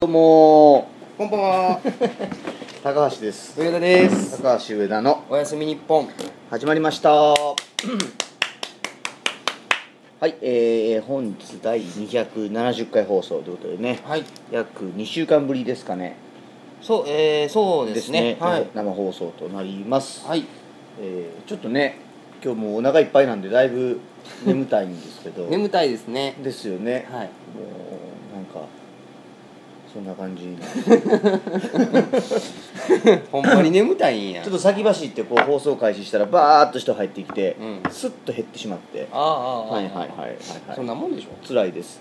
どうもこんばんは、高橋です上田です。高橋上田のおやすみ日本。始まりました はい、えー、本日第270回放送ということでねはい。約2週間ぶりですかねそう、えー、そうですね。はい。生放送となります、はい。えーちょっとね今日もうお腹いっぱいなんでだいぶ眠たいんですけど 眠たいですね。ですよね、はい。もうなんかそんな感じ。ほんまに眠たいんや。ちょっと先走ってこう放送開始したらバーッと人入ってきて、うん。スッと減ってしまって。ああ、はいはいはいはいはい。そんなもんでしょ？辛いです。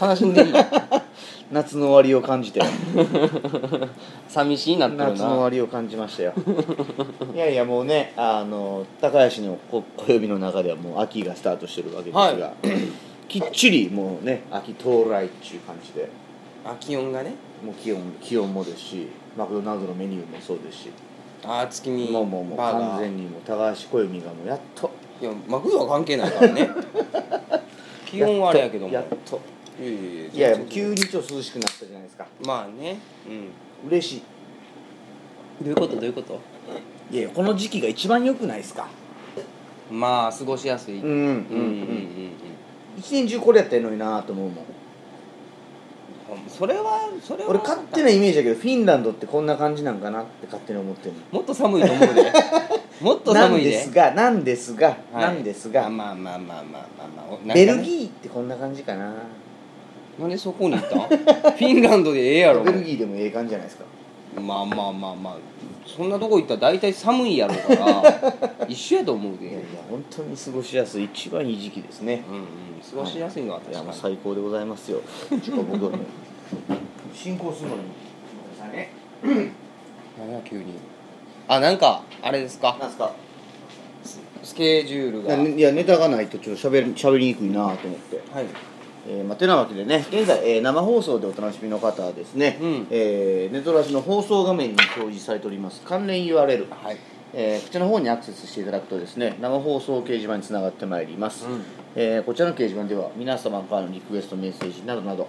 悲しんでるの？夏の終わりを感じて 寂しいなってる夏の終な。わりを感じましたよ。いやいやもうねあの高橋のこ暦の中ではもう秋がスタートしてるわけですが、は きっちりもうね秋到来っていう感じであ、気温がね。もう気温気温もですしマクドナルドのメニューもそうですしああ、月見。もうもうもうバーガー完全にもう高橋暦がもうやっといや、マクドは関係ないからね。気温はあれやけども。やっといやいやいやいや急にちょっと涼しくなったじゃないですかまあね。う嬉しいん。どういうこと、どういうこと？いやいやこの時期が一番良くないですかまあ、過ごしやすい。うんうんうん、うん、うん、一年中これやったらいいのになと思うもん。それは、それは。俺勝手なイメージだけどフィンランドってこんな感じなんかなって勝手に思ってるもっと寒いと思うで。もっと寒いで。ですがなんですが、はい。なんですが、あまあまあまあまあまあまあ。おなんかね。ベルギーってこんな感じかな。なんでそこに行ったん？フィンランドでええやろ。ベルギーでもええ感じじゃないですかまあまあまあまあそんなとこ行ったら大体寒いやろうから 一緒やと思うで。いやいや本当に過ごしやすい。一番いい時期ですね。うんうん過ごしやすいのは確かに。最高でございますよ。ちょっと僕はもう進行するのにごめんなさいね。何や急に。あなんかあれですか？なんすか？スケジュールが。いやねいやネタがないとちょっとしゃべりしゃべりにくいなと思って。はいえーまあ、てなわけでね現在、えー生放送でお楽しみの方はですね、うん。えーネトラジの放送画面に表示されております関連 URL、はい。えーこちらの方にアクセスしていただくとですね生放送掲示板につながってまいります、うん。えーこちらの掲示板では皆様からのリクエストメッセージなどなど、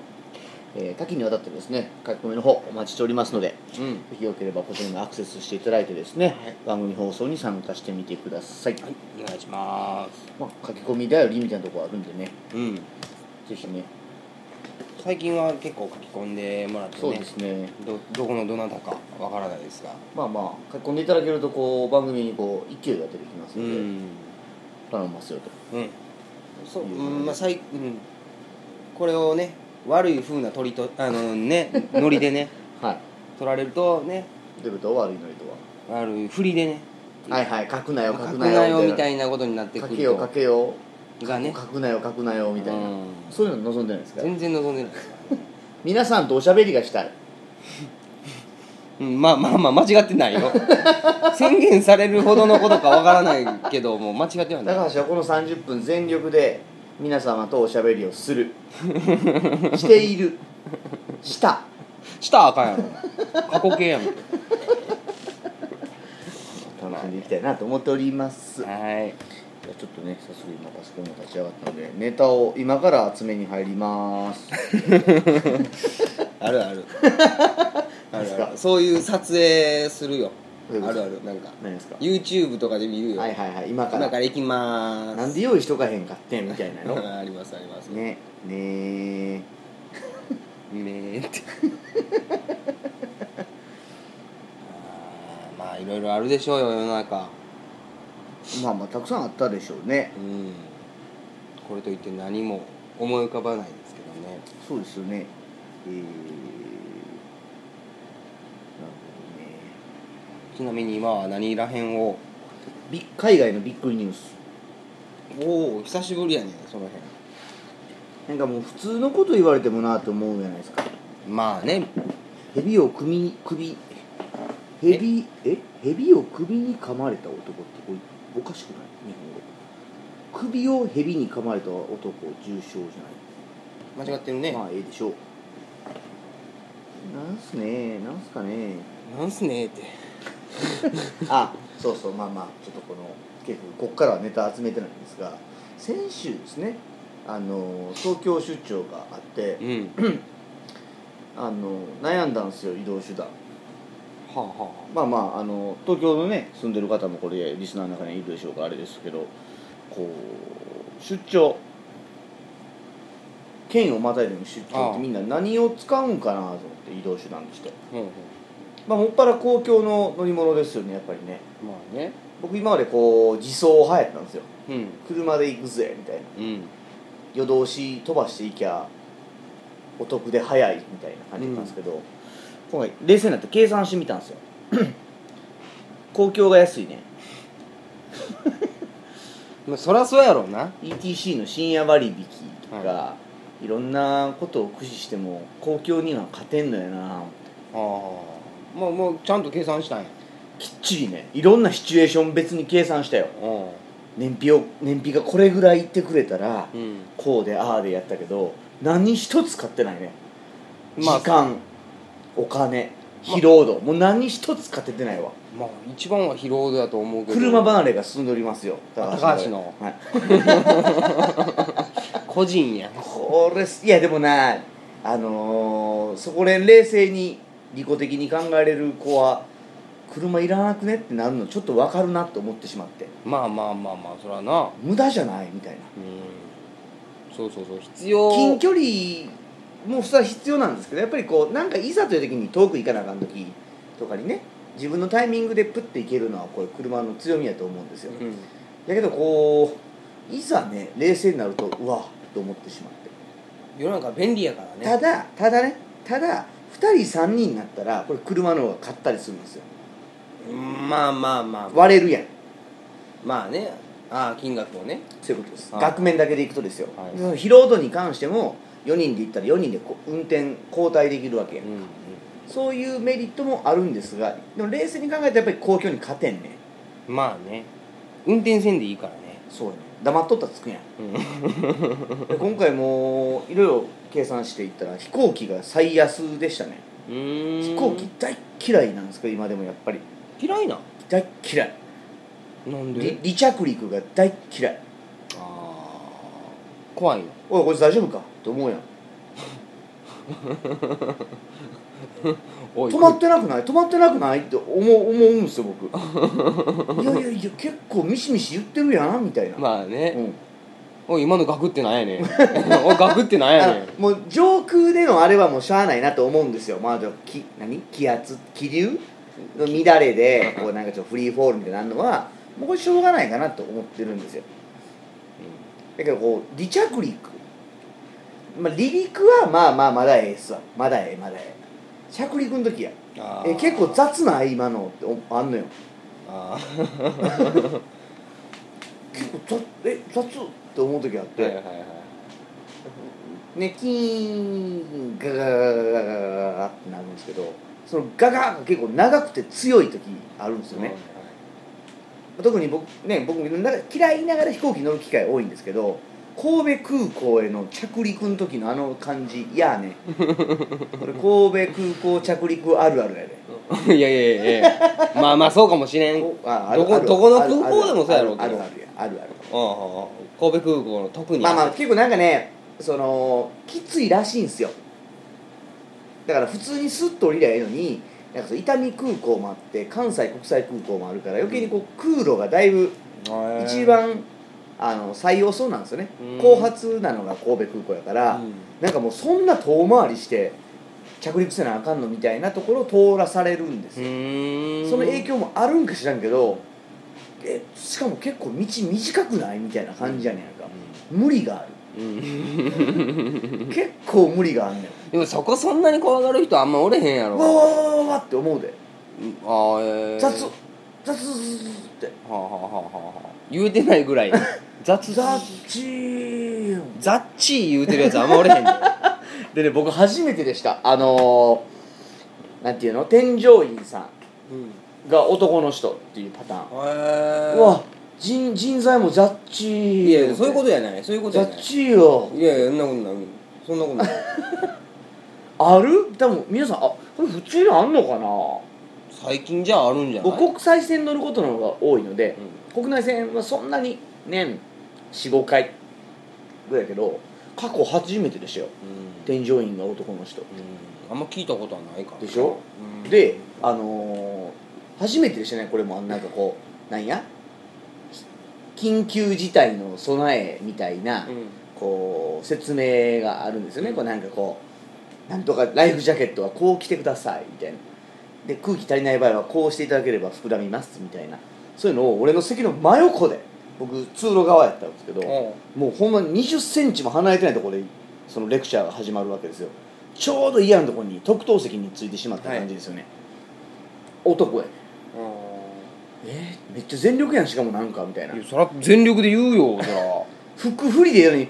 えー多岐にわたってですね書き込みの方お待ちしておりますのでうん。ぜひよければこちらにアクセスしていただいてですね、はい。番組放送に参加してみてください、はい。お願いします。まあ、書き込み頼りみたいなところあるんでね。うんぜひね。最近は結構書き込んでもらってね。そうですね。どどこのどなたかわからないですが。まあまあ書き込んでいただけるとこう番組にこう勢いが出てきますので、うん。頼みますよと。うん。そう、うんまあ、さい、うん、これをね悪い風な鳥とあのねノリでね はい。取られるとね。デブと悪いのりと悪い振りでね。ははいはい書くなよ書書くくなよみたいいなことになってく書けよ書けよがね。書くなよ書くなよみたいな、うん。そういうの望んでないですか？全然望んでない。皆さんとおしゃべりがしたい。うん、まあまあまあ間違ってないよ。宣言されるほどのことかわからないけどもう間違ってはない。高橋はこの30分全力で皆様とおしゃべりをする。している。した。したらあかんやろ。過去形やん。楽しんでいきたいなと思っております。はいちょっとね早速今パソコンも立ち上がったのでネタを今から集めに入ります。あるある。あるある。そういう撮影するよ。あるある。なんか何ですか？YouTube とかで見るよ、はいはいはい。今から。今から行きまーす。なんで用意しとかへんかってんみたいなの？ありますあります。ねねねえって。あーまあいろいろあるでしょうよ世の中まあまあたくさんあったでしょうね。うん。これといって何も思い浮かばないですけどね。そうですよね。えー、なるちなみに今は何らへんを？海外のびっくりニュース。おお久しぶりやねそのなんかもう普通のこと言われてもなと思うじゃないですか。辺まあね。蛇を首に首蛇え？蛇を首に噛まれた男ってこれおかしくない日本語。首を蛇に噛まれた男重傷じゃ間違ってるね、ないまあええでしょう。なんすね。なんすかね。なんすねって。あそうそう。まあまあちょっとこの結構こっからはネタ集めてないんですが先週ですねあの東京出張があってうん。あの悩んだんですよ移動手段はあはまあまああの東京のね住んでる方もこれリスナーの中にいるでしょうからあれですけどこう出張。県をまたいでの出張っああてみんな何を使うんかなと思って移動手段として。あうんうん。まあもっぱら公共の乗り物ですよねやっぱりね。まあね。僕今までこう自走派やったんですよ。うん。車で行くぜみたいな。うん。夜通し飛ばしていきゃお得で早いみたいな感じだったんですけど、今回冷静になって計算してみたんですよ。公共が安いね。まあそりゃそうやろうな。ETC の深夜割引とか、い、ろんなことを駆使しても公共には勝てんのやな。ああ。まあもうちゃんと計算したんや。きっちりねいろんなシチュエーション別に計算したよ。燃費を燃費がこれぐらいいってくれたらうん。こうでああでやったけど何一つ買ってないね。まあ時間お金疲労度、もう何一つ買っててないわ。まあ一番は疲労度やと思うけど。車離れが進んでおりますよ。高橋の。はい、個人やこれいやでもなあのーそこで冷静に利己的に考えれる子は車いらなくねってなるのちょっと分かるなと思ってしまって。まあまあまあまあそらな。無駄じゃないみたいな。うん。そうそうそう。必要。近距離もそれは必要なんですけどやっぱりこうなんかいざという時に遠く行かなあかん時とかにね自分のタイミングでプッて行けるのはこれ車の強みやと思うんですよ。うん。だけどこういざね冷静になるとうわと思ってしまって。世の中便利やからね。ただただねただ2人3人になったらこれ車の方が買ったりするんですよ。うんまあまあまあ。割れるやん。まあね。ああ金額をね。そういうことです。はい。額面だけでいくとですよ、はい。その疲労度に関しても4人で行ったら4人で運転交代できるわけやん、うんそういうメリットもあるんですがでも冷静に考えたらやっぱり公共に勝てんねうん。まあね。運転せんでいいからね。そうやね。黙っとったらつくやん。うん。で今回もいろいろ計算していったら飛行機が最安でしたね。飛行機大嫌いなんですけど今でもやっぱり。嫌いな？大嫌い。なんで？り離着陸が大嫌い。ああ怖いのおいこいつ大丈夫か？って思うやん。おい。止まってなくない？止まってなくない？って思う思うんですよ僕。いやいやいや結構ミシミシ言ってるやんみたいな、まあね、うん。おい今のガクってなんやねん。おいガクってなんやねん。あもう上空でのあれはもうしゃあないなと思うんですよ。まあき何？気圧？気流？の乱れでこうなんかちょっとフリーフォールみたいになるのはもうこれしょうがないかなと思ってるんですよ。だけどこう離着陸まあ離陸はまあまあまだええっすわ。まだええまだええ。着陸の時や。あー。え結構雑な今のっておあんのよ。あ 結構雑え雑って思う時あって、ーはいはいはい。ねキーンガガガガガガガガってなるんですけどそのガガが結構長くて強い時あるんですよね、特に僕ね僕なんか嫌いながら飛行機乗る機会多いんですけど神戸空港への着陸の時のあの感じいやね。これ神戸空港着陸あるあるやで。いやいやいやいや。まあまあそうかもしれん。こあどこどこの空港でもそうやろうけど。あるあるや。あるある。ああ神戸空港の特に。まあまあ結構なんかねそのきついらしいんですよ。だから普通にスッと降りりゃええのになんかそう伊丹空港もあって関西国際空港もあるから余計にこう空路がだいぶ一番あの最遅なんですよね。うん。後発なのが神戸空港やから、うん。なんかもうそんな遠回りして着陸せなあかんのみたいなところを通らされるんですその影響もあるんか知らんけどえしかも結構道短くないみたいな感じやねんか、無理がある。うん。結構無理があんねん。でもそこそんなに怖がる人あんまおれへんやろ。わわわわわって思うで。うん。ああええ雑。雑。って。はあはあはあはあ言うてないぐらい 雑雑チザッチー言うてるやつあんまおれへんで でね僕初めてでした。あのー、なんていうの？添乗員さん。が男の人っていうパターン、へえうわ人人材も雑チいやそういうことやない。そういうことやない。雑チよ。いやいやそんなことない。そんなことない。ある？多分皆さんあこれ普通にあんのかな？最近じゃあるんじゃない？僕国際線乗ることの方が多いので、国内線はそんなに年45回ぐらいやけど過去初めてでしたよ。うん。添乗員が男の人。うん。あんま聞いたことはないから。でしょ？うん。であのー初めてでしたねこれもなんかこうなんや？緊急事態の備えみたいな、うん。こう説明があるんですよね、こうなんかこうなんとかライフジャケットはこう着てくださいみたいな。で空気足りない場合はこうしていただければ膨らみますみたいなそういうのを俺の席の真横で僕通路側やったんですけど、もうほんま2 0ンチも離れてないところでそのレクチャーが始まるわけですよ。ちょうど嫌なところに特等席についてしまった感じですよね、男やねえー、めっちゃ全力やんしかもなんかみたいな。いやそら全力で言うよそら服振りでやるのに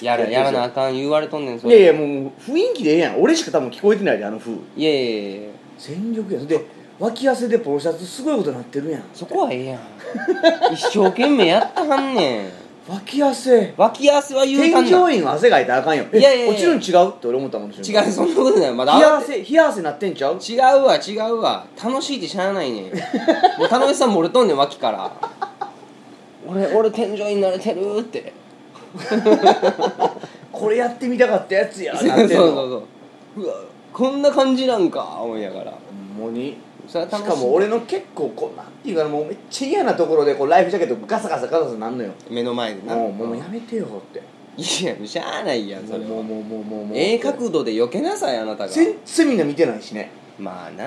やらやらなあかん言われとんねんそいれやいやもう雰囲気でええやん。俺しか多分聞こえてないであの風。いやいやいやいや。全力や。んで脇汗でポロシャツすごいことなってるやん。そこはええやん。一生懸命やったはんねん。脇汗。脇汗は言うた添んな乗員は汗かいたらあかんよ。えいやいや。落ちるん違うって俺思ったもん違うそんなことない。まだ冷や汗冷や汗なってんちゃう？違うわ違うわ。楽しいってしゃあないねん。もう楽しさ漏れとんねん脇から。俺俺天井になれてるって。これやってみたかったやつやそうなってんの。そうそう。うわこんな感じなんか思いながら。ほんまにそれはししかも俺の結構こうなんていうかなもうめっちゃ嫌なところでこうライフジャケットガサガサガサガサなんのよ目の前でなもうもうやめてよっていやしゃあないやんそれもうもうもうもうもうええ角度で避けなさいあなたが全然みんな見てないしねまあな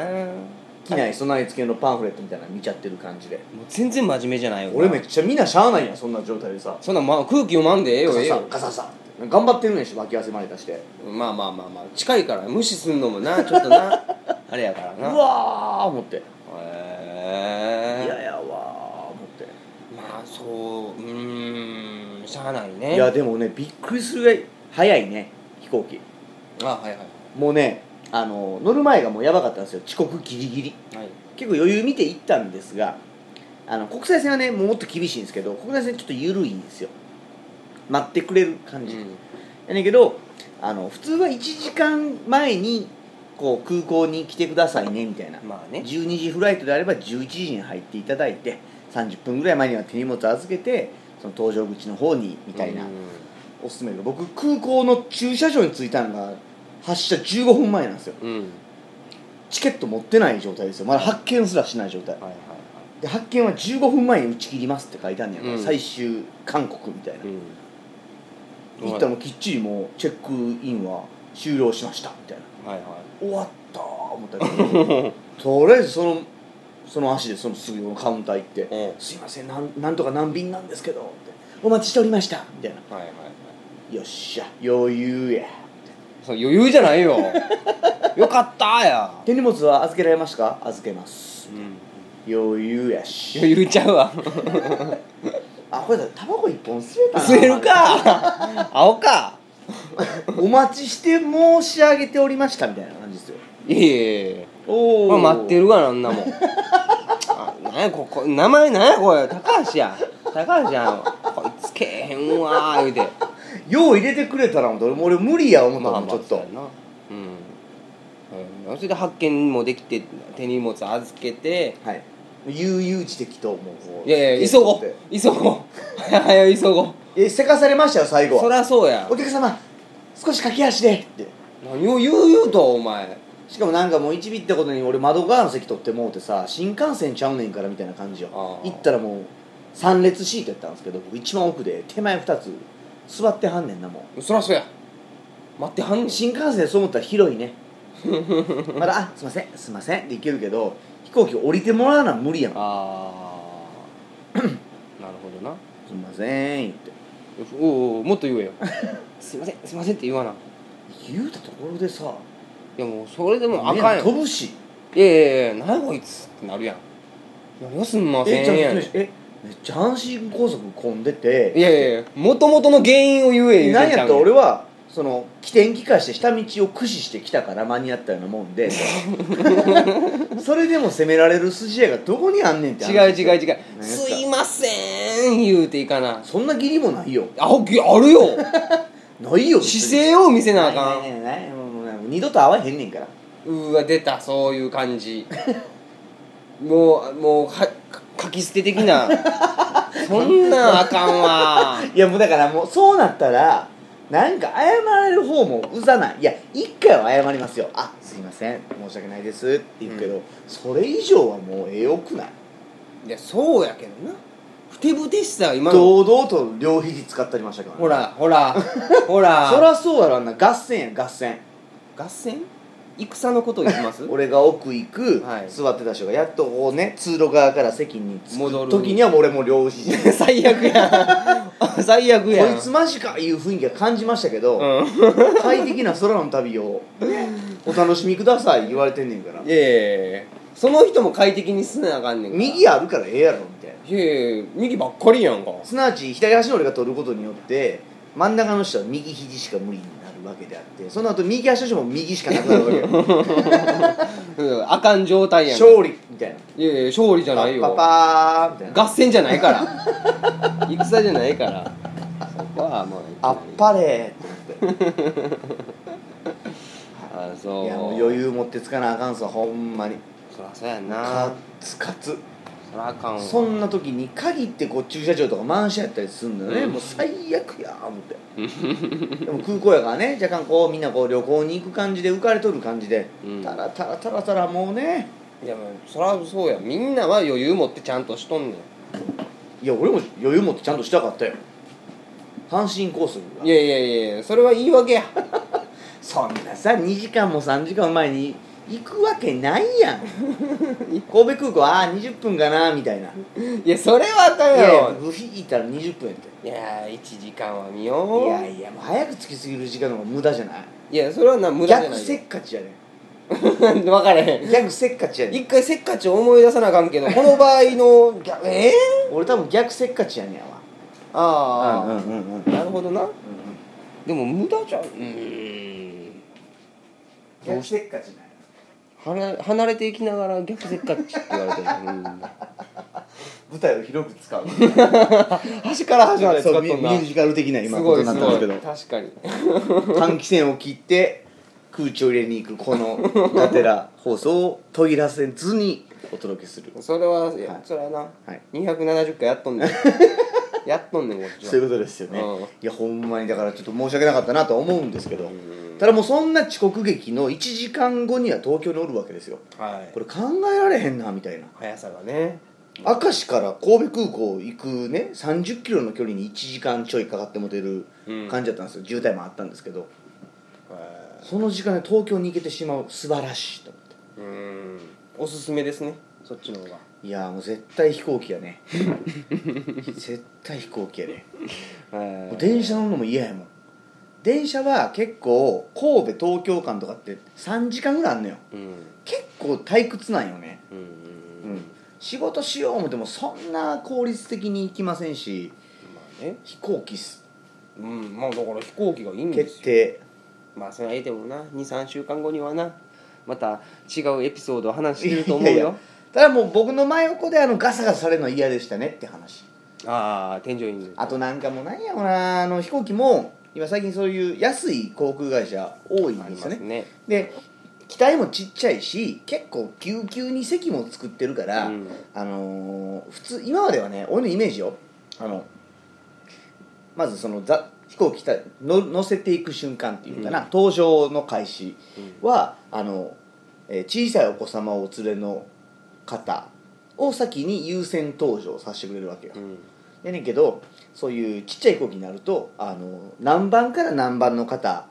機内備え付けのパンフレットみたいなの見ちゃってる感じでもう全然真面目じゃないよ俺めっちゃみんなしゃあないやんそんな状態でさそんな、まあ、空気読まんでええガササよええよガササ頑張ってるねんし脇汗まで出してまあまあまあまあ近いから無視すんのもなちょっとなあれやからうなわー思って。へえ嫌やわー思って。まあそううーんしゃあないね。いやでもねびっくりするぐらい早いね飛行機。あはいはいもうねあの乗る前がもうやばかったんですよ。遅刻ギリギリ。はい。結構余裕見て行ったんですがあの国際線はねもっと厳しいんですけど国際線ちょっと緩いんですよ。待ってくれる感じ、うん。やねんけどあの普通は1時間前にこう空港に来てくださいねみたいな。まあね。12時フライトであれば11時に入っていただいて30分ぐらい前には手荷物預けてその搭乗口の方にみたいな、うん。おすすめが僕空港の駐車場に着いたのが発車15分前なんですよ。うん。チケット持ってない状態ですよ。まだ発見すらしない状態。はいはいはで発見は15分前に打ち切りますって書いてあるんねやから、うん。最終勧告みたいな、いうん。行ったらもうきっちりもうチェックインは終了しましたみたいな。はいは終わったー思ったけど。とりあえずそのその足でそのすぐのカウンター行っていうん「すいませんなんなんとか何便なんですけど」って「お待ちしておりました」みたいな。はいはいはい「よっしゃ余裕や」そう余裕じゃないよ。よかったや。手荷物は預けられました？か預けます。うん。余裕やし。余裕ちゃうわ。あこれだタバコ一本吸えたな。吸えるか。青か お待ちして申し上げておりましたみたいな感じですよ。いえいえおまあ待ってるわなあんなもん。あなんやここ名前なんやこれ。高橋や。高橋やん。こいつけえへんわー言うて。よう入れてくれたら俺俺無理や思ったもんちょっと。そうやな。うん、うん、それで発見もできて手荷物預けてはい。悠々自適ともう。いやいや急ごう。急ごう。急ごうえせかされましたよ最後そりゃそうや。お客様少し駆け足で。って。何を言う言うとお前。しかもなんかもう一ビってことに俺窓側の席取ってもうてさ新幹線ちゃうねんからみたいな感じよ。行ったらもう3列シートやったんですけど僕一番奥で手前2つ座ってはんねんなもそりゃそうや。待ってはんねうん。新幹線そう思ったら広いね。まだ「あすいませんすいません」で行けるけど飛行機降りてもらわな無理やん。ああ なるほどな。すいません言っておうおうもっと言えよ。すいませんすいませんって言わな。言うたところでさ。いやもうそれでもあかんやん飛ぶし。いやいやいや何やこいつってなるやん。何をすんませえちょんやんいえめっちゃ阪神高速混んでて。やいやいやもともとの原因を言え言うなんやったら俺ははその起点機化して下道を駆使してきたから間に合ったようなもんで。それでも責められる筋合いがどこにあんねんって違う違う違う。すいません言うていかな。そんな義理もないよ。あぎあるよ。ないよ姿勢を見せなあかん。二度と会わへんねんから。うーわ出たそういう感じ。もうもうはか書き捨て的な。そんなんあかんわ。いやもうだからもうそうなったらなんか謝られる方もうざない。いや一回は謝りますよ。あすいません。申し訳ないですって言うけど、うん。それ以上はもうええよくない？いやそうやけどな。ふてぶてしさは今の。堂々と両肘使ってありましたから、ほらほらほら。そらそうやろあんな。合戦や合戦。合戦？戦？のこと言ってます俺が奥行く、はい座ってた人がやっとこうね通路側から席に着戻るく時にはもう俺もう両肘こ最悪やん 最悪やん。いつマジかいう雰囲気は感じましたけど、うん。快適な空の旅をお楽しみください言われてんねんから。いやいやいやその人も快適にすなあかんねんから。右あるからええやろみたいな。いや右ばっかりやんか。すなわち左足の俺が取ることによって真ん中の人は右肘しか無理にわけであってその後右足の人も右しかなくなるわけよ。う んあかん状態やん。か勝利みたいな。いやいや勝利じゃないよ。パッパパーみたいな。合戦じゃないから。戦じゃないから。そこはもうあっぱれーって思って。あそう。いやもう余裕持ってつかなあかんすわほんまに。そらそうやんな。カツカツそらあかんわ。そんな時に限ってこう駐車場とか満車やったりするんだよね、うん。もう最悪や思って。でも空港やからね。若干こうみんなこう旅行に行く感じで浮かれとる感じで、うん。たらたらたらたらもうね。いやもうそらそうや。みんなは余裕持ってちゃんとしとんねん。いや俺も余裕持ってちゃんとしたかったよ。阪神高速が。いやいやいやそれは言い訳や。そんなさ2時間も3時間前に行くわけないやん。神戸空港ああ20分かなみたいな。いやそれはあかんいやろ部費いたら20分やって。いや1時間は見よう。いやいやもう早く着きすぎる時間の方が無駄じゃない？いやそれはな無駄じゃ逆ないせっかちやね 分かれへん。逆せっかちやね一回せっかち思い出さなあかんけどこの場合の逆ええ俺多分逆せっかちやねんわ。ああ、うんうんうんうん。なるほどな。うんでも無駄じゃうーん逆せっかちなんや離離れていきながら逆せっかちって言われてる、うん、舞台を広く使う。端から端まで使っそうミとんなミュージカル的な今すことになったんですけど。確かに換気扇を切って空気を入れに行くこのガテラ放送を途切らせずにお届けする。それはいや、はい。それはな、はい。270回やっとんねん やっとんねんこっちは。そういうことですよね、うん。いやほんまにだからちょっと申し訳なかったなとは思うんですけど、ん。ただもうそんな遅刻劇の1時間後には東京におるわけですよ。はい。これ考えられへんなみたいな。速さがね。明石から神戸空港行くね3 0キロの距離に1時間ちょいかかっても出るうん。感じだったんですよ、渋滞もあったんですけど。はその時間で東京に行けてしまう素晴らしいと思って。いうん。おすすめですねそっちの方がいやーもう絶対飛行機やね。絶対飛行機やね。もう電車乗るのも嫌やもん。電車は結構神戸東京間とかって3時間ぐらいあんのよ。うん。結構退屈なんよね。うんうん仕事しよう思ってもそんな効率的に行きませんしまあね。飛行機っす。うんまあだから飛行機がいいんですよ。決定。まあそれは言ってもな。23週間後にはな。また違うエピソードを話してると思うよいやいやただもう僕の真横であのガサガサされるのは嫌でしたねって話。ああ添乗員あとなんかもうなんやろな。あの飛行機も今最近そういう安い航空会社多いんですよね。ね。で機体もちっちゃいし結構ぎゅうぎゅうに席も作ってるから、うん。あのー普通今まではね俺のイメージよ。あのまずそのざ飛行機たの乗せていく瞬間っていうかな、うん。搭乗の開始はあの、えー小さいお子様をお連れの方を先に優先搭乗させてくれるわけよ、うん。やねんけどそういうちっちゃい飛行機になるとあの何番から何番の方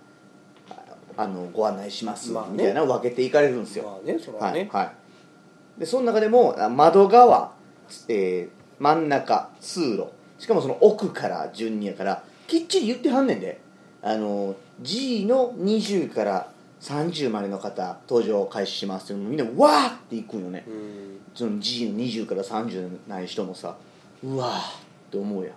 ああのご案内しますみたいな分けていかれるんですよ、まあねそれはね、はいはい、でその中でもあ窓側、えー真ん中通路しかもその奥から順にやからきっちり言ってはんねんで。あの G の20から30までの方登場開始しますってみんなわーっていくんよね。うん。その G の20から30ない人もさうわーって思うやん。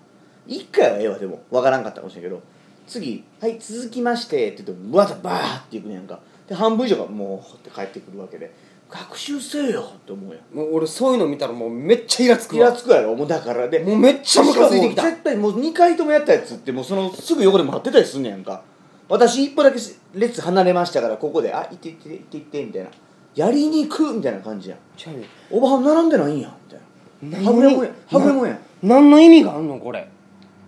一回はええわでも。わからんかったかもしれんけど。次「はい続きまして」って言ってわざバーっていくねやんか。で半分以上がもうって帰ってくるわけで。学習せえよって思うやん。もう俺そういうの見たらもうめっちゃイラつくわ。イラつくやろもうだから。でもうめっちゃムカついてきた絶対もう2回ともやったやつってもうそのすぐ横で待ってたりすんねやんか。私一歩だけ列離れましたからここで「あ行って行って行って行って」みたいな。やりに行くみたいな感じやん。ちゃおばはん並んでないんやみたいな。何はぐれもんやはぐれもんや。何の意味があんのこれ？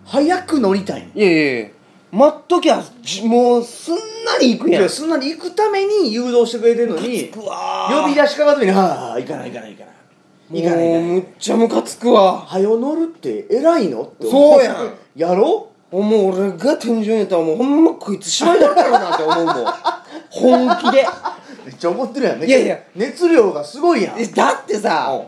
早く乗りたいねんいやいやいや待っときゃじもうすんなり行くやん。いやすんなり行くために誘導してくれてるのにうわー。呼び出しかかった時に「はあ行かない行かない行かない。行かない行かない。むっちゃムカつくわ。はよ乗るって偉いの?」って思そうやん。やろもう俺が天井にやったらもうほんまこいつ芝居だったろうなって思うもん。本気で。めっちゃ怒ってるやんね。いやいや。熱量がすごいやん。えだってさ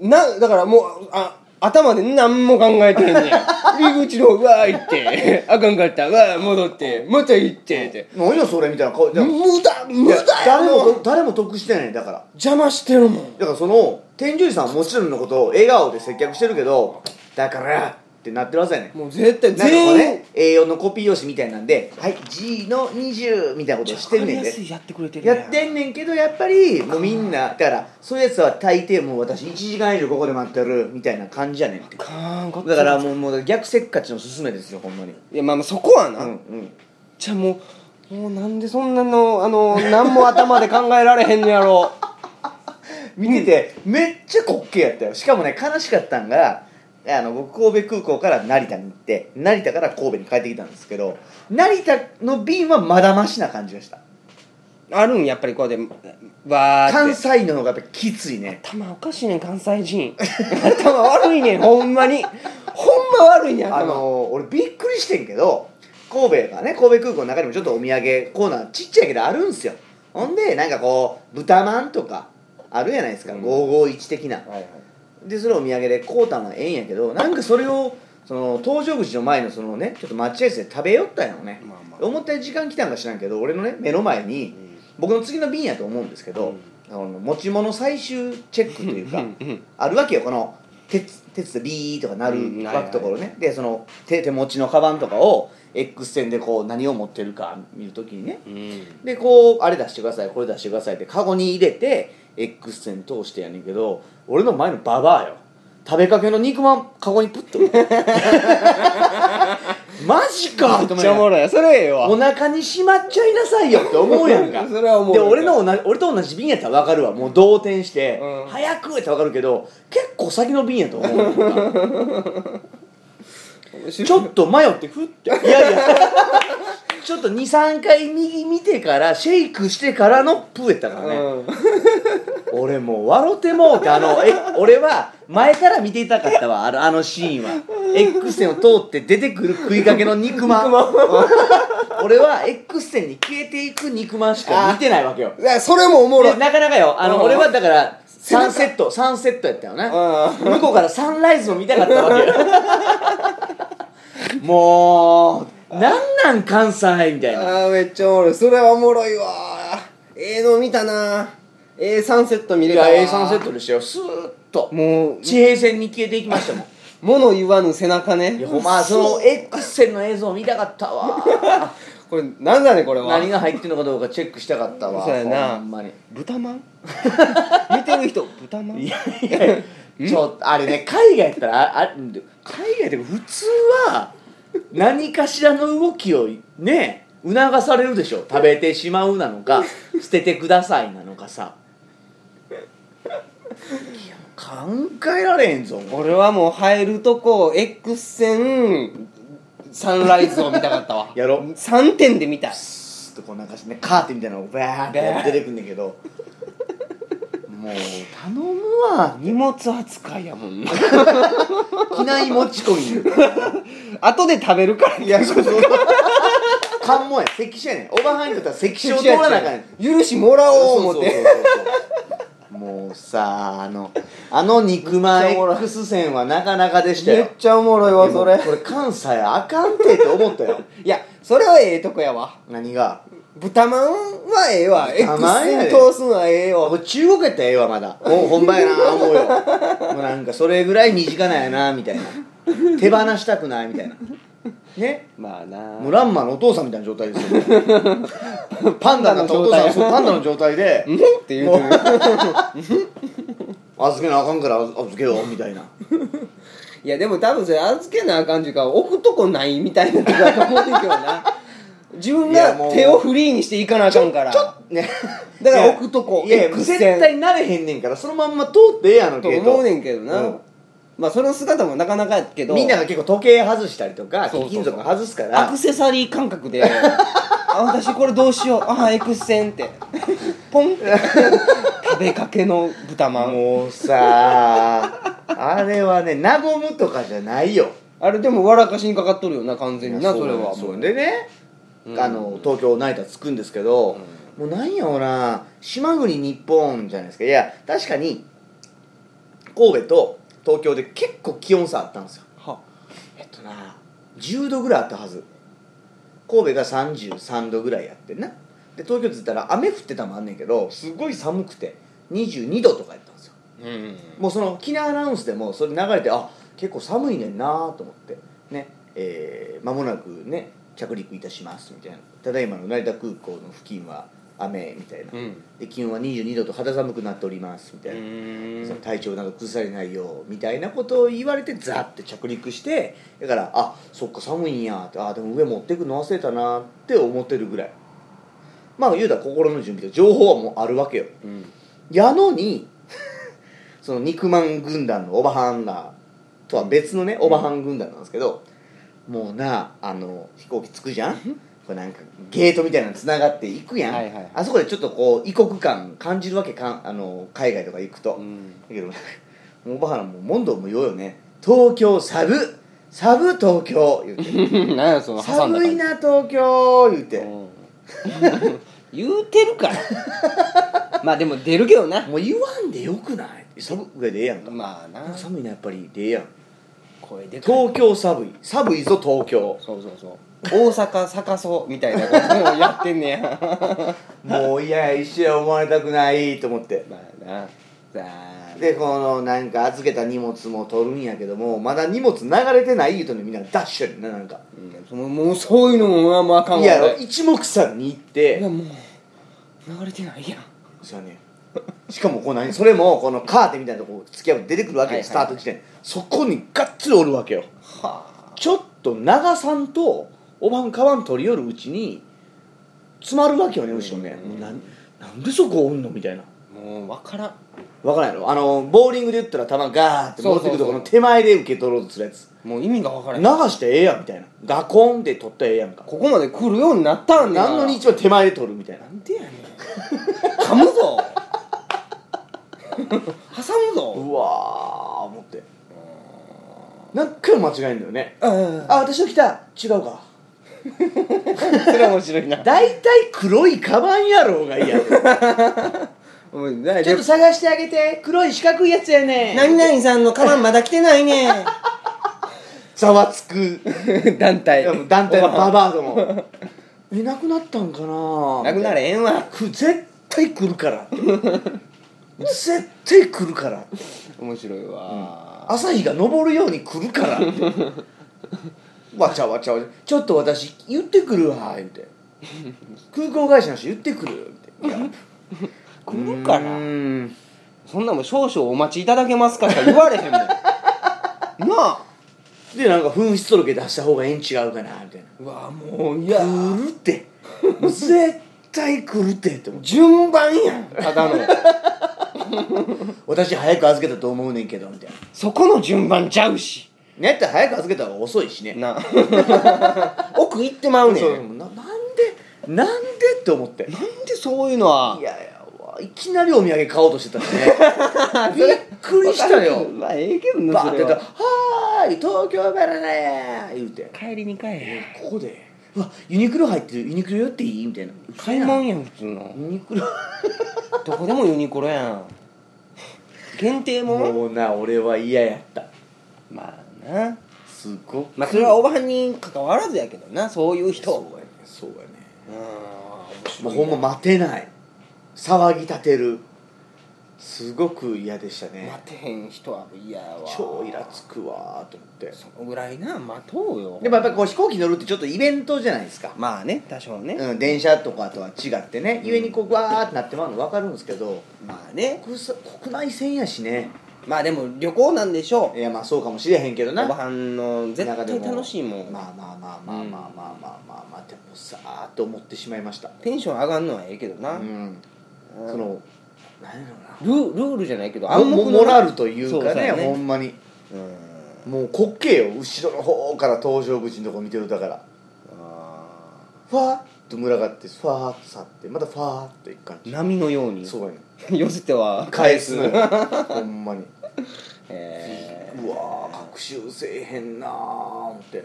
なだからもうあ頭で何も考えてへんねん。入り口の方うわー行って。あかんかった。うわー戻って。また行って。って何よそれみたいな。顔で無駄無駄や誰も誰も得してないだから。邪魔してるもん。だからその天獣医さんはもちろんのことを笑顔で接客してるけどだからってなってるはずやねん。もう絶対なんか全員。ね A4 のコピー用紙みたいなんで「はい G の20」みたいなことしてんねんで。やってくれてるやってんねんけどやっぱりもうみんなだからそういうやつは大抵もう私1時間以上ここで待ってるみたいな感じやねんって。かーんこっちだからもうもう逆せっかちのすすめですよほんまに。いやまあまあそこはな、うんうん。じゃあもうもうなんでそんなのあの何も頭で考えられへんのやろ 見ててめっちゃ滑稽やったよ。しかもね悲しかったんがあの僕神戸空港から成田に行って成田から神戸に帰ってきたんですけど成田の便はまだましな感じがした。あるんやっぱりこうでわー関西の方がやっぱきついね。頭おかしいねん関西人。頭悪いねんほんまに。ほんま悪いねん頭。あの俺びっくりしてんけど神戸がね神戸空港の中にもちょっとお土産コーナーちっちゃいけどあるんすよ。ほんでなんかこう豚まんとかあるやないですか、うん。551的な。はいはいでそれお土産で買うたんはええんやけどなんかそれをその搭乗口の前のそのねちょっと待合室で食べよったんやろね、まあまあ。思ったより時間来たんか知らんけど俺のね目の前に、僕の次の便やと思うんですけど、あの持ち物最終チェックというかあるわけよこの鉄鉄でビーとか鳴るうん湧くところね、でその手手持ちのカバンとかを X 線でこう何を持ってるか見るときにね。うん。でこうあれ出してくださいこれ出してくださいってカゴに入れて X 線通してやねんけど俺の前のババアよ。食べかけの肉まんカゴにプッと マジか。めっちゃおもろい。やそれええわ。お腹にしまっちゃいなさいよって思うやんか。それは思うで俺の同じ俺と同じ便やったら分かるわ。もう動転して、うん。早くって分かるけど結構先の便やと思うちょっと迷ってふって。いやいや。ちょっと23回右見てからシェイクしてからのプーやったからね、うん俺もう笑ってもうてあのえ俺は前から見ていたかったわあのあのシーンは。X 線を通って出てくる食いかけの肉まん。俺は X 線に消えていく肉まんしか見てないわけよ。いやそれもおもろい。でなかなかよあの、うん。俺はだから背中。3セット3セットやったよねうん。向こうからサンライズを見たかったわけよ。もうなんなん関西みたいなあーめっちゃおもろいそれはおもろいわええの見たなええサンセット見いれたわ。や A3 セットでしたよスーッと。もう地平線に消えていきましたもん。物言わぬ背中ね。いやほんまその X 線の映像見たかったわ。これなんだねこれは。何が入ってるのかどうかチェックしたかったわ。そうやな。ほんまに。豚まん？見てる人豚まん？いやいやちょっとあれね海外やったらああ海外でも普通は何かしらの動きをね促されるでしょ。食べてしまうなのか捨ててくださいなのかさ考えられへんぞ。俺はもう入るとこ X 線サンライズを見たかったわ。やろ。3点で見た。いスッとこうなんかねカーテンみたいなのがバーって出てくんだけど。もう頼むわ。荷物扱いやもんな。機内持ち込み。後で食べるから。いやそうそう。関門や。関所やねん。オーバーハインドったら関所を通らなあかんねん。許しもらおう思って。そうそうそうそうもうさあのあの肉まん X 線はなかなかでしためっよちゃおもろいわそれ。これ関西あかんてって思ったよ。いやそれはええとこやわ。何が？豚まんはええわ。X 線通すのはええよ中国やったらええわまだ。ほんほんまやな思うよもうなんかそれぐらい身近なんやなみたいな。手放したくないみたいな ね。まあな。もうランマのお父さんみたいな状態ですよ パンダのお父さんそうパンダの状態でうん？って言うてる。預けなあかんから預けようみたいな。いやでも多分それ預けなあかんちゅうか置くとこないみたいなとこだと思うけどな。自分が手をフリーにしていかなあかんから。ちょね。だから置くとこいやいや絶線対なれへんねんからそのまんま通ってええやんのと思うねんけどな、うんまあその姿もなかなかやけどみんなが結構時計外したりとかそうそうそう。貴金属外すから。アクセサリー感覚で あ私これどうしよう。あエクセンって。ポンって。食べかけの豚まん。もうさあれはね和むとかじゃないよ。あれでも笑かしにかかっとるよな完全になそれは。そうでね、うん。あの東京ナイター着くんですけど、もうなんやろうな島国日本じゃないですか。いや確かに神戸と東京で結構気温差あったんですよ。は。えっとな10度ぐらいあったはず。神戸が33度ぐらいやってんな。で東京って言ったら雨降ってたのもあんねんけどすごい寒くて22度とかやったんですよ。うん。もうその沖縄アナウンスでもそれ流れてあ結構寒いねんなと思って。ねえー間もなくね着陸いたしますみたいな。ただいまの成田空港の付近は雨みたいな、うん。で気温は22度と肌寒くなっておりますみたういな、体調なんか崩されないようみたいなことを言われてザッて着陸してだからあそっか寒いんや。ってあでも上持ってくの忘れたなって思ってるぐらい。まあ言うたら心の準備と情報はもうあるわけよ。うん。やのに その肉まん軍団のオバハンがとは別のねオバハン軍団なんですけどもうなあの飛行機着くじゃん？これなんかゲートみたいなのつながっていくやん、はいはいあそこでちょっとこう異国感感じるわけかんあの海外とか行くと、うん。だけどもうオバハンも問答無用よね。東京サブ。サブ東京言うて。何やその挟んだ寒いな東京言うて。うん。言うてるから。まあでも出るけどな。もう言わんでよくない？サブぐらいでええやんか。まあな。寒いなやっぱり。でええやん。声でかい。東京寒い。寒いぞ東京。そうそうそう大阪逆そうみたいなことをやってんねや。もういや一緒や思われたくないと思って。まあなさあ。でこのなんか預けた荷物も取るんやけどもまだ荷物流れてない言うとねみんなダッシュやねんななんか。もうそういうのもまあまああかんわ。いや一目散に行っいてやもう流れてないやん。そうやね。しかもこう何それもこのカーテンみたいなとこ突き破って出てくるわけよ、スタート地点。そこにがっつりおるわけよ。はちょっと長さんとおばんかばん取り寄るうちに詰まるわけよね後ろね、うんなんなんでそこおんのみたいな。あもう分からん。わからんやろ。あのボーリングで言ったら球ガーって戻ってくるとこの手前で受け取ろうとするやつ。もう意味が分から流んしてええやんみたいな。ガコンって取ったらええやんか。ここまで来るようになったんねんな。んのに一番手前で取るみたいな。なんでやねん。噛むぞ。挟むぞ。うわー思って。何回も間違えんだよね。ああ私の来た。違うかそれは面白いな。大体黒いカバンやろうがいいやろちょっと探してあげて。黒い四角いやつやね何々さんのカバンまだ来てないね ざわつく。団体。団体のババアども。えなくなったんかな？なくなれへんわ。く絶対来るから。って絶対来るから。面白いわ、朝日が昇るように来るから。ってわちゃわちゃわちゃ。ちょっと私言ってくるわ言うて。空港会社の人言ってくる。っていや。来るからうーん。そんなもん少々お待ちいただけますかしか言われへんもん。なあ。でなんか紛失届出した方がええん違うかなみたいな。うわもういや来るって。絶対来るってって順番やんただの。私早く預けたと思うねんけどみたいな。そこの順番ちゃうしね。って早く預けた方が遅いしね。な。奥行ってまうねう。ななんでなんでって思って。なんでそういうのは？いやいやわいきなりお土産買おうとしてたしね。びっくりしたよ。まあええけどなバーってたら「は。ーい東京からね」言うて。帰りに帰れここで「うわユニクロ入ってるユニクロ寄っていい?」みたいな。買い。物やん普通の。ユニクロ。どこでもユニクロやん。限定もん？もうな俺は嫌やった。まあなすごく。まあそれはおばはんに関わらずやけどなそういう人。そうやね。そうやねうんもうほんま待てない。騒ぎ立てる。すごく嫌でしたね。待てへん人は嫌やわ。超イラつくわーと思って。そのぐらいな待とうよ。でもやっぱりこう飛行機乗るってちょっとイベントじゃないですか、まあね多少ね、うん、電車とかとは違ってね。故にこうわーってなってまうの分かるんですけど。まあね。国さ国内線やしねまあでも旅行なんでしょう。いやまあそうかもしれへんけどな。おばはんの絶対楽しいもん、まあまあまあまあまあまあまあまあまあでもさーって思ってしまいましたテンション上がんのはええけどな、うんうんその何やろなルルールじゃないけどモモモラルというかねそうそうやねほんまにうんもう滑稽よ後ろの方から搭乗口のとこ見てるだからあファーッと群がってファーッと去ってまたファーッと行く感ー波のようにじそうやね寄せては返すのよほんまに えうわー学習せえへんなー思って。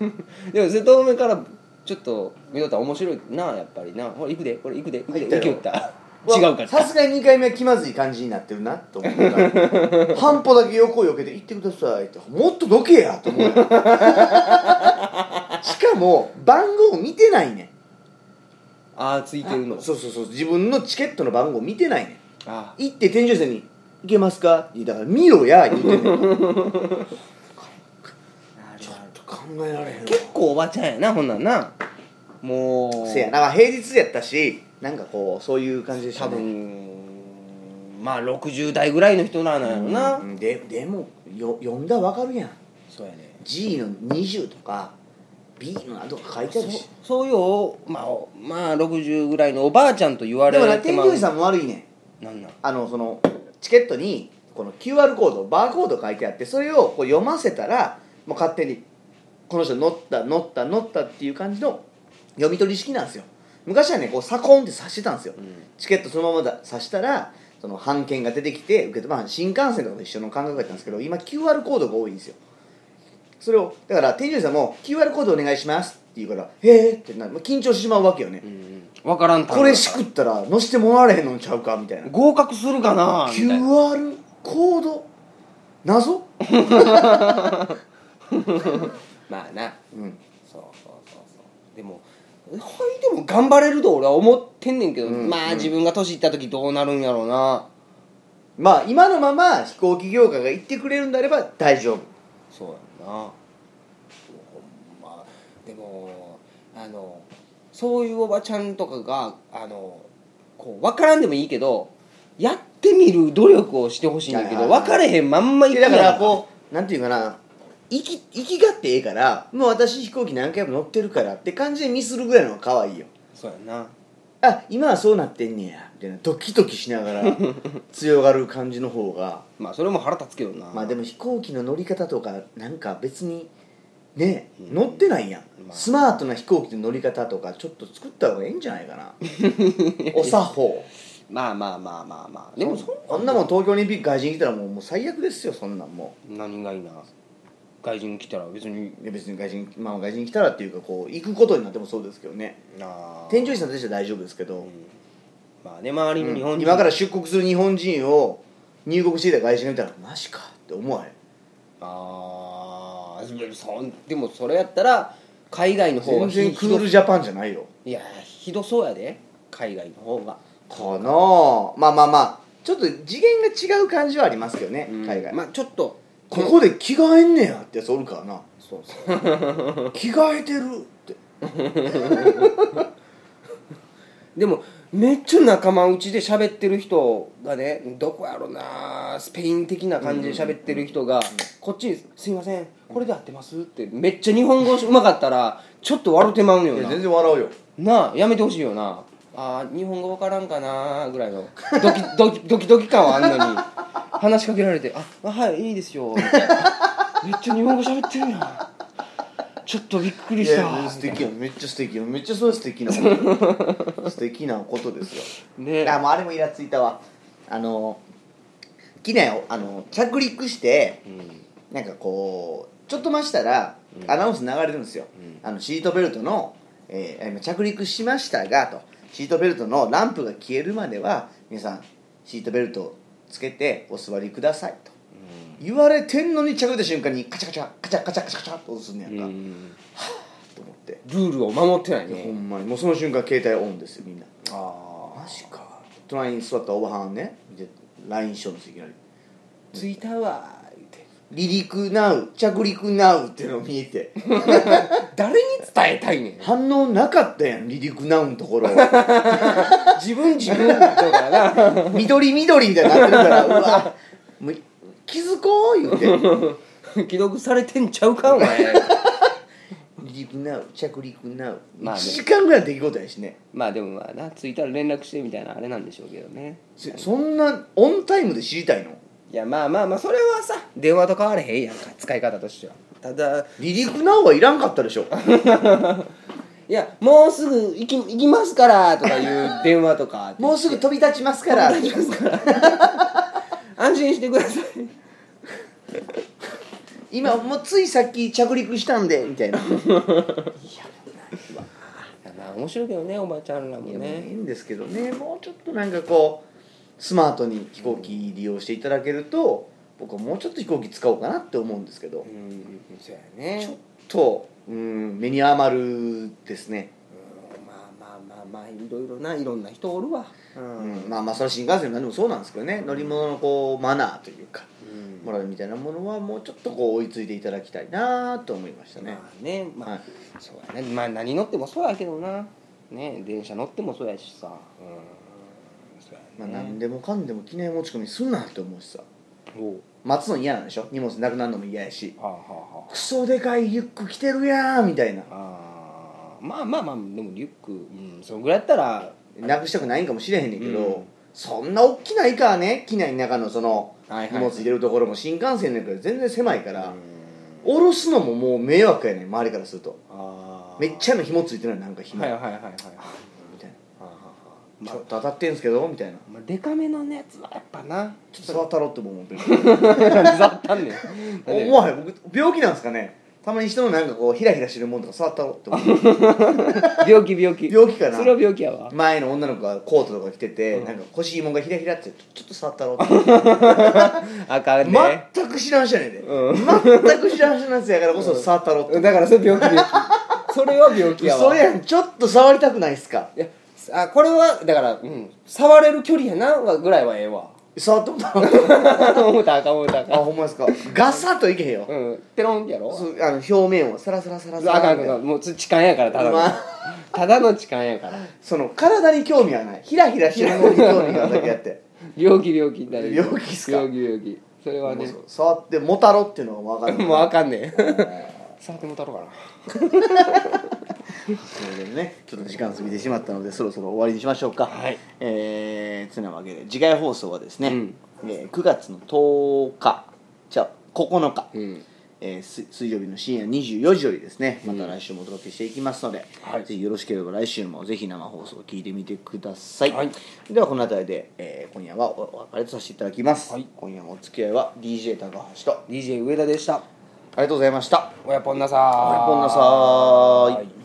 ー でも瀬戸梅からちょっと見とったら面白いなやっぱりな。ほら行くで。これ行くで。行くで。行きよ。った。違うから。さすがに2回目は気まずい感じになってるなと思うから。半歩だけ横をよけて「行ってください」って。もっとどけやと思うよ。しかも番号見てないねん。ああついてるの。そうそうそう。自分のチケットの番号見てないねん。あ行って添乗員さんに「行けますか?」って言ったから「見ろや」言うて。んねんちょっと考えられへんわ。結構おばちゃんやなほんなんな。もう。せやな。平日やったしなんかこうそういう感じでした多ね分まあ60代ぐらいの人なんやろな、うんででもよ読んだらわかるやん。そうやね。G の20とか B の何とか書いてあるし。そそういうまあおまあ60ぐらいのおばあちゃんと言わでれてまう。もな添乗員さんも悪いねん。なんなん？あのそのチケットにこの QR コードバーコード書いてあってそれをこう読ませたらもう勝手にこの人乗った乗った乗ったっていう感じの読み取り式なんですよ。昔はねこうサコンって刺してたんですよ、チケットそのままだ刺したらその半券が出てきて受けてまあ新幹線とかと一緒の感覚だったんですけど今 QR コードが多いんですよ。それをだから添乗員さんも QR コードお願いしますって言うから「へえ」ってな緊張してしまうわけよね、うん分からんこれしくったら乗せてもらわれへんのんちゃうかみたいな。合格するかな？みたいな QR コード？謎？まあな。うん。そうそうそうそう。でもはいでも頑張れると俺は思ってんねんけど、うん。まあ自分が年いった時どうなるんやろうな。まあ今のまま飛行機業界が言ってくれるんであれば大丈夫。そうやんな。ほんま。でもあのそういうおばちゃんとかがあのこう分からんでもいいけどやってみる努力をしてほしいんだけど分かれへんまんまいくでだからこうなんていうかな生き生きがってええからもう私飛行機何回も乗ってるからって感じでミスるぐらいの方が可愛いよ。そうやな。あ今はそうなってんねや。みたいなドキドキしながら 強がる感じの方が。まあそれも腹立つけどな。まあでも飛行機の乗り方とかなんか別にねうん乗ってないやん、まあ。スマートな飛行機の乗り方とかちょっと作った方がいいんじゃないかな。お作法。まあまあまあまあまあでもそんこんなもん東京オリンピック外人来たらもうもう最悪ですよそんなんも何がいいな。外人来たら別に。ういや別に外人まあ外人来たらっていうかこう行くことになってもそうですけどね。なあ添乗員さんとしては大丈夫ですけど、うん。まあね周りの日本人、今から出国する日本人を入国していた外人が見たらマジかって思わへん。ああそんでもそれやったら海外の方が全然クールジャパンじゃないよ。いやひどそうやで海外の方が。かな。あまあまあまあちょっと次元が違う感じはありますけどね、うん。海外、まあちょっとここで着替えんねやってやつおるからなそうそう着替えてるってでもめっちゃ仲間内で喋ってる人がねどこやろなスペイン的な感じで喋ってる人がこっちに「すいませんこれで合ってます?」ってめっちゃ日本語うまかったらちょっと笑ってまうのよな。いや全然笑うよ。なあやめてほしいよな。あー日本語わからんかなぐらいの。ドキ ドキドキドキ感はあんのに。話しかけられて「ああはいいいですよ」みたいな。めっちゃ日本語喋ってるやんちょっとびっくりいした。や素敵よ。めっちゃ素敵よ。めっちゃそれ素敵なこと。素敵なことですよ。ね。あもうあれもイラついたわ。あの昨日あの着陸してうん。なんかこうちょっと待したらうん。アナウンス流れるんですよ、うん。あのシートベルトの、えー今着陸しましたがと。シートベルトのランプが消えるまでは皆さんシートベルトをつけてお座りくださいと言われてんのに着いた瞬間にカチャカチャカチャカチャカチャカチャっと押すんねやんか、うん。と思って、ルールを守ってないいやほねんまに。もうその瞬間携帯オンですよみんな。あマジか。隣に座ったおばはんね。で LINE しようんですよいきなり着いたわ言うて。離陸ナウ着陸ナウっていうのを見えて。誰に伝えたいねん。反応なかったやん離陸ナウのところ 自分自分だからな。緑緑みたいになってるからうわ。もう気づこう言うて。離 既読されてんちゃうかお前。陸ナウ着陸ナウまあね。1時間ぐらいの出来事やしね。まあでもまあな着いたら連絡してみたいなあれなんでしょうけどね。そそんなオンタイムで知りたいの？いやまあまあまあそれはさ電話と変われへんやんか使い方としては。ただ離陸なおはいらんかったでしょ。いやもうすぐ行き行きますからとかいう電話とかもうすぐ飛び立ちますから。飛び立ちますから安心してください。今もうついさっき着陸したんでみたいな。まあ面白いけどねおばちゃんらもいやもういいねんですけどね。もうちょっとなんかこうスマートに飛行機利用していただけると僕はもうちょっと飛行機使おうかなって思うんですけど。うんそうやね。ちょっとうん目に余るですね、まあいろいろないろんな人おるわ。ううん。まあまあそれは新幹線なんでもそうなんですけどね。乗り物のこうマナーというかうん。モラルみたいなものはもうちょっとこう追いついていただきたいなと思いましたね、まあね。まあ、はい。そうやね。まあ何乗ってもそうやけどな。ね電車乗ってもそうやしさ。うん。そうまあ、何でもかんでも記念持ち込みすんなって思うしさ。おう。待つの嫌なんでしょ？荷物なくなるのも嫌やし。はあはあはあ。クソでかいリュック着てるやんみたいな。あーまあまあまあでもリュックうんそのぐらいやったらなくしたくないんかもしれへんねんけど、うん。そんな大きないからね機内の中のそのはいはい荷物入れるところも新幹線なんかより全然狭いから、うん。下ろすのももう迷惑やねん周りからすると。あー。めっちゃの紐ついてるのなんか紐、はいはいはいはいはい。みたいはあはあな、はあちょっと当たってんすけどみたいな。まあデカめのやつはやっぱな。ちょっと触ったろっても思ってるなんで触ったんねん。思わへん僕病気なんですかねたまに人のなんかこうヒラヒラしてるもんとか触ったろって思う。病気病気。病気かな。それは病気やわ。前の女の子がコートとか着てて、うん。なんか腰紐がヒラヒラってちょっと触ったろって。あかんね。全く知らん人やねんで、うん。全く知らん人のやつやからこそ触ったろって、だからそれ病気病気。それは病気やわ。嘘やん。ちょっと触りたくないっすか？いやあこれはだから、うん、触れる距離やなはぐらいはええわ触ったことある思った。らあかん思った。らああかんほんまですか。ガサッといけへんよ、うん。テロンってやろ？そうあの表面をサラサラサラサラあかんあかん。もう痴漢やからただの、まあ。ただの痴漢やから。その体に興味はない。ヒラヒラしてるのに興味があるだけやって。病気病気になる。病気っすか？病気病気。それはね。もう触ってもたろっていうのが分かんないもうあかんねん。ん触ってもたろうかなそれでね。ちょっと時間過ぎてしまったのでそろそろ終わりにしましょうか。はい。えー、つなわけで次回放送はですね、うん。えー9月の10日じゃあ9日、うん。えー水水曜日の深夜24時よりですねまうん。た来週もお届けしていきますので、はい。ぜひよろしければ来週もぜひ生放送を聞いてみてください、はい。ではこの辺りで、えー今夜はおお別れとさせていただきます、はい。今夜もお付き合いは DJ 高橋とあ DJ 上田でした。りがとうございました。おやぽんなさーおやぽんなさーい